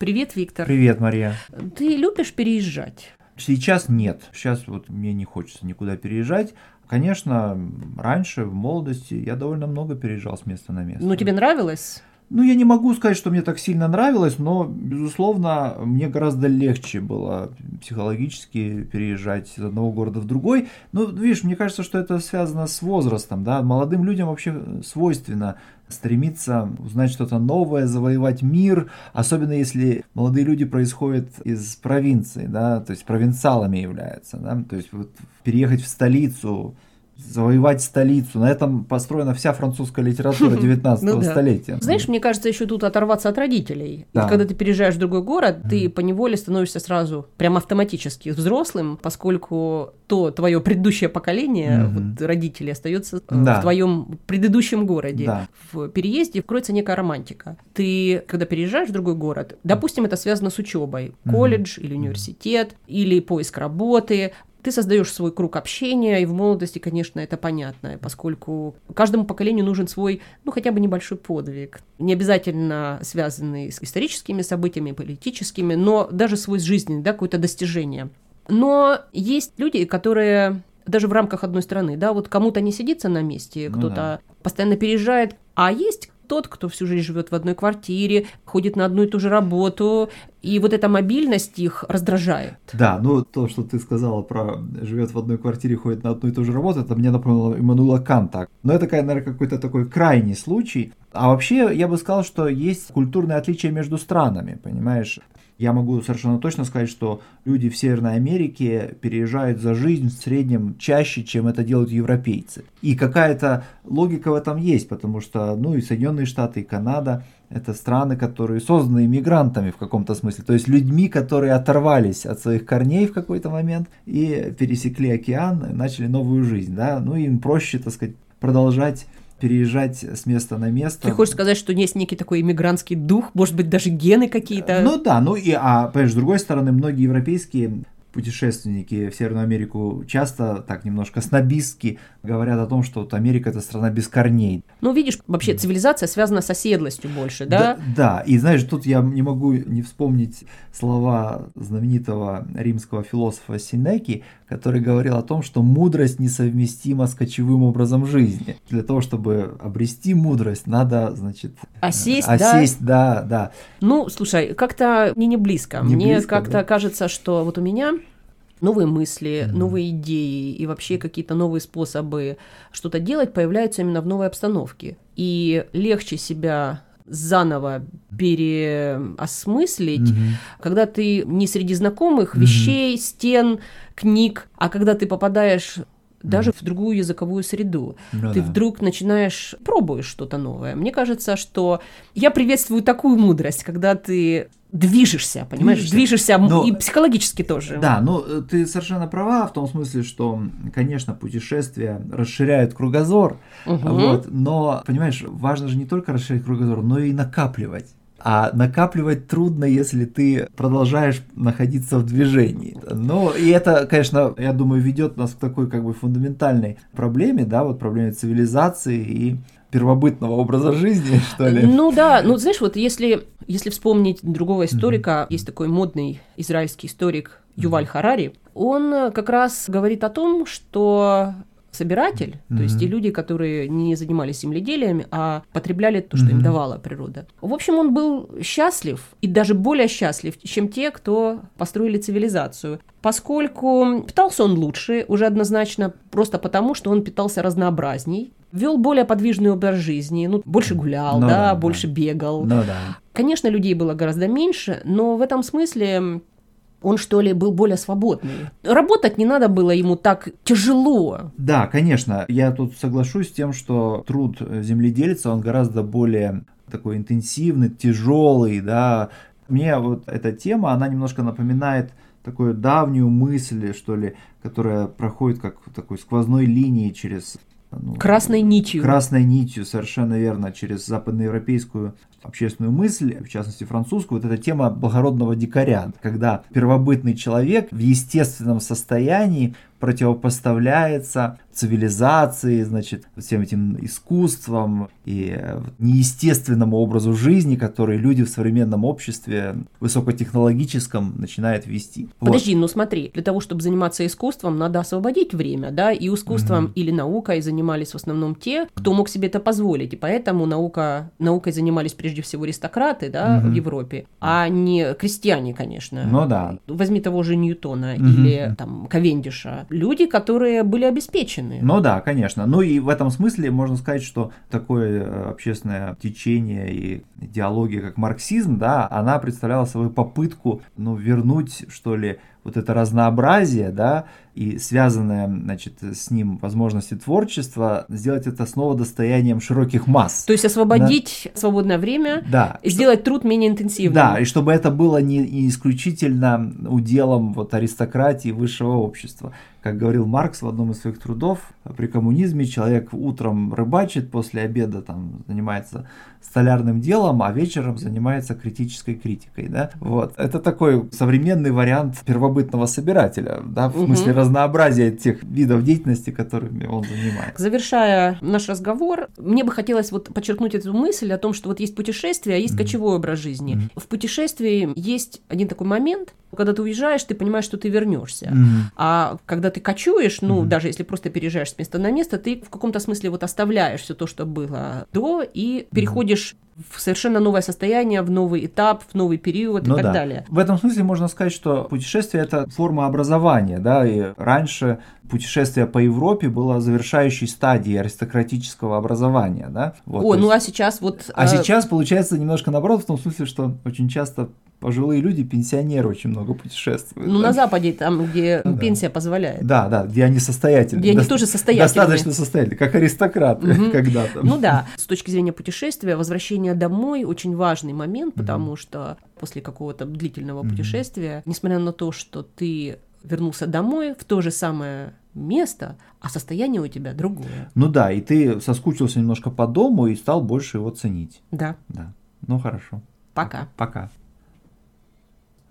Привет, Виктор. Привет, Мария. Ты любишь переезжать? Сейчас нет. Сейчас вот мне не хочется никуда переезжать. Конечно, раньше, в молодости, я довольно много переезжал с места на место. Ну, тебе нравилось? Ну, я не могу сказать, что мне так сильно нравилось, но, безусловно, мне гораздо легче было психологически переезжать из одного города в другой. Ну, видишь, мне кажется, что это связано с возрастом, да. Молодым людям вообще свойственно стремиться узнать что-то новое, завоевать мир, особенно если молодые люди происходят из провинции, да, то есть провинциалами являются, да, то есть вот переехать в столицу, завоевать столицу. На этом построена вся французская литература 19 ну, да. столетия. Знаешь, мне кажется, еще тут оторваться от родителей. Да. когда ты переезжаешь в другой город, mm. ты по неволе становишься сразу прям автоматически взрослым, поскольку то твое предыдущее поколение mm-hmm. вот, родителей остается э, да. в твоем предыдущем городе. Да. В переезде кроется некая романтика. Ты, когда переезжаешь в другой город, допустим, это связано с учебой, колледж mm-hmm. или университет, или поиск работы, ты создаешь свой круг общения, и в молодости, конечно, это понятно, поскольку каждому поколению нужен свой, ну, хотя бы небольшой подвиг, не обязательно связанный с историческими событиями, политическими, но даже свой жизненный, да, какое-то достижение. Но есть люди, которые даже в рамках одной страны, да, вот кому-то не сидится на месте, ну кто-то да. постоянно переезжает, а есть тот, кто всю жизнь живет в одной квартире, ходит на одну и ту же работу, и вот эта мобильность их раздражает. Да, ну то, что ты сказала про живет в одной квартире, ходит на одну и ту же работу, это мне напомнило Иммануила Канта. Но это, наверное, какой-то такой крайний случай. А вообще, я бы сказал, что есть культурные отличия между странами, понимаешь? Я могу совершенно точно сказать, что люди в Северной Америке переезжают за жизнь в среднем чаще, чем это делают европейцы. И какая-то логика в этом есть, потому что, ну, и Соединенные Штаты, и Канада – это страны, которые созданы иммигрантами в каком-то смысле, то есть людьми, которые оторвались от своих корней в какой-то момент и пересекли океан, и начали новую жизнь, да, ну, им проще, так сказать, продолжать переезжать с места на место. Ты хочешь сказать, что есть некий такой иммигрантский дух, может быть, даже гены какие-то? Ну да, ну и, а, понимаешь, с другой стороны, многие европейские путешественники в Северную Америку часто так немножко снобистски говорят о том, что вот Америка это страна без корней. Ну, видишь, вообще цивилизация связана с оседлостью больше, да? Да, да. и знаешь, тут я не могу не вспомнить слова знаменитого римского философа Синеки, который говорил о том, что мудрость несовместима с кочевым образом жизни. Для того, чтобы обрести мудрость, надо, значит... Осесть, осесть да? да, да. Ну, слушай, как-то мне не близко. Не мне как-то да? кажется, что вот у меня новые мысли, mm-hmm. новые идеи и вообще какие-то новые способы что-то делать появляются именно в новой обстановке. И легче себя заново переосмыслить, угу. когда ты не среди знакомых вещей, угу. стен, книг, а когда ты попадаешь даже mm. в другую языковую среду. Ну, ты да. вдруг начинаешь, пробуешь что-то новое. Мне кажется, что я приветствую такую мудрость, когда ты движешься, понимаешь, движешься, движешься но, и психологически тоже. Да, ну ты совершенно права в том смысле, что, конечно, путешествия расширяют кругозор, угу. вот, но, понимаешь, важно же не только расширять кругозор, но и накапливать. А накапливать трудно, если ты продолжаешь находиться в движении. Ну, и это, конечно, я думаю, ведет нас к такой как бы фундаментальной проблеме, да, вот проблеме цивилизации и первобытного образа жизни, что ли. Ну да, ну знаешь, вот если, если вспомнить другого историка, mm-hmm. есть такой модный израильский историк Юваль Харари, он как раз говорит о том, что собиратель, mm-hmm. то есть те люди, которые не занимались земледелием, а потребляли то, что mm-hmm. им давала природа. В общем, он был счастлив и даже более счастлив, чем те, кто построили цивилизацию, поскольку питался он лучше, уже однозначно, просто потому, что он питался разнообразней, вел более подвижный образ жизни, ну, больше гулял, ну, да, да, больше да. бегал. Ну, да. Конечно, людей было гораздо меньше, но в этом смысле он, что ли, был более свободный. Работать не надо было ему так тяжело. Да, конечно. Я тут соглашусь с тем, что труд земледельца, он гораздо более такой интенсивный, тяжелый, да. Мне вот эта тема, она немножко напоминает такую давнюю мысль, что ли, которая проходит как такой сквозной линии через ну, красной нитью. Красной нитью, совершенно верно, через западноевропейскую общественную мысль, в частности французскую, вот эта тема благородного дикаря, когда первобытный человек в естественном состоянии противопоставляется цивилизации, значит, всем этим искусствам и э, неестественному образу жизни, который люди в современном обществе высокотехнологическом начинают вести. Подожди, вот. ну смотри, для того, чтобы заниматься искусством, надо освободить время, да, и искусством mm-hmm. или наукой занимались в основном те, кто мог себе это позволить, и поэтому наука, наукой занимались прежде всего аристократы, да, mm-hmm. в Европе, а не крестьяне, конечно. Ну да. Возьми того же Ньютона mm-hmm. или там Ковендиша, люди, которые были обеспечены. Ну да, конечно. Ну и в этом смысле можно сказать, что такое э, общественное течение и идеология, как марксизм, да, она представляла собой попытку, ну, вернуть, что ли, вот это разнообразие, да, и связанное, значит, с ним возможности творчества, сделать это снова достоянием широких масс. То есть освободить да? свободное время, да, сделать что... труд менее интенсивным. Да, и чтобы это было не, не исключительно уделом вот аристократии высшего общества. Как говорил Маркс в одном из своих трудов, при коммунизме человек утром рыбачит, после обеда там занимается столярным делом, а вечером занимается критической критикой. Да? Вот. Это такой современный вариант первобытного собирателя, да, в угу. смысле разнообразия тех видов деятельности, которыми он занимается. Завершая наш разговор, мне бы хотелось вот подчеркнуть эту мысль о том, что вот есть путешествие, а есть mm кочевой образ жизни. mm В путешествии есть один такой момент, когда ты уезжаешь, ты понимаешь, что ты вернешься. mm А когда ты кочуешь, ну, mm даже если просто переезжаешь с места на место, ты в каком-то смысле вот оставляешь все то, что было до, и переходишь в совершенно новое состояние, в новый этап, в новый период ну и так да. далее. В этом смысле можно сказать, что путешествие это форма образования, да, и раньше путешествие по Европе было завершающей стадией аристократического образования, да. Вот, О, ну есть... а сейчас вот. А э... сейчас получается немножко наоборот в том смысле, что очень часто пожилые люди, пенсионеры очень много путешествуют. Ну, да? на Западе, там, где да. пенсия позволяет. Да, да, где они состоятельны. Где они тоже состоятельны. Достаточно состоятельны, как аристократы угу. когда-то. Ну да, с точки зрения путешествия, возвращение домой очень важный момент, потому угу. что после какого-то длительного угу. путешествия, несмотря на то, что ты вернулся домой в то же самое место, а состояние у тебя другое. Ну да, и ты соскучился немножко по дому и стал больше его ценить. Да. Да. Ну хорошо. Пока. Пока.